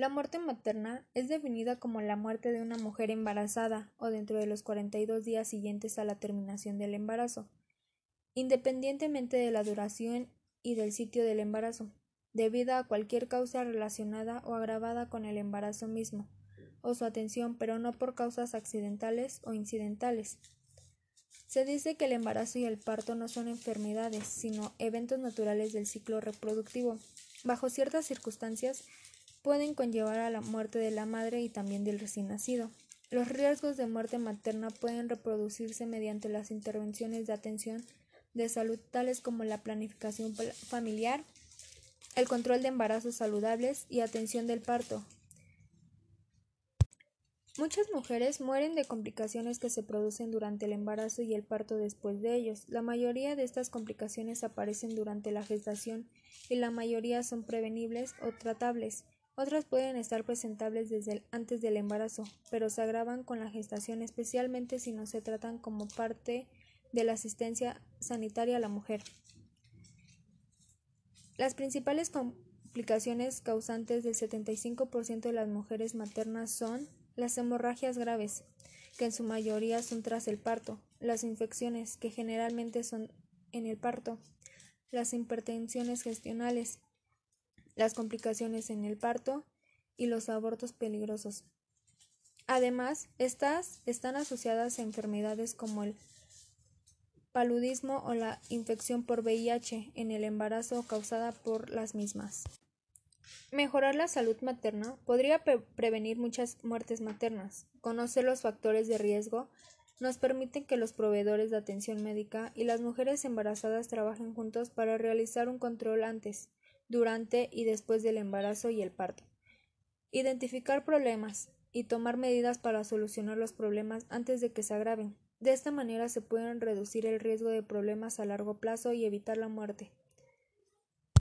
La muerte materna es definida como la muerte de una mujer embarazada o dentro de los 42 días siguientes a la terminación del embarazo, independientemente de la duración y del sitio del embarazo, debido a cualquier causa relacionada o agravada con el embarazo mismo o su atención, pero no por causas accidentales o incidentales. Se dice que el embarazo y el parto no son enfermedades, sino eventos naturales del ciclo reproductivo. Bajo ciertas circunstancias, pueden conllevar a la muerte de la madre y también del recién nacido. Los riesgos de muerte materna pueden reproducirse mediante las intervenciones de atención de salud tales como la planificación familiar, el control de embarazos saludables y atención del parto. Muchas mujeres mueren de complicaciones que se producen durante el embarazo y el parto después de ellos. La mayoría de estas complicaciones aparecen durante la gestación y la mayoría son prevenibles o tratables. Otras pueden estar presentables desde antes del embarazo, pero se agravan con la gestación, especialmente si no se tratan como parte de la asistencia sanitaria a la mujer. Las principales complicaciones causantes del 75% de las mujeres maternas son las hemorragias graves, que en su mayoría son tras el parto, las infecciones, que generalmente son en el parto, las hipertensiones gestionales, las complicaciones en el parto y los abortos peligrosos. Además, estas están asociadas a enfermedades como el paludismo o la infección por VIH en el embarazo causada por las mismas. Mejorar la salud materna podría prevenir muchas muertes maternas. Conocer los factores de riesgo nos permite que los proveedores de atención médica y las mujeres embarazadas trabajen juntos para realizar un control antes, durante y después del embarazo y el parto. Identificar problemas y tomar medidas para solucionar los problemas antes de que se agraven. De esta manera se pueden reducir el riesgo de problemas a largo plazo y evitar la muerte.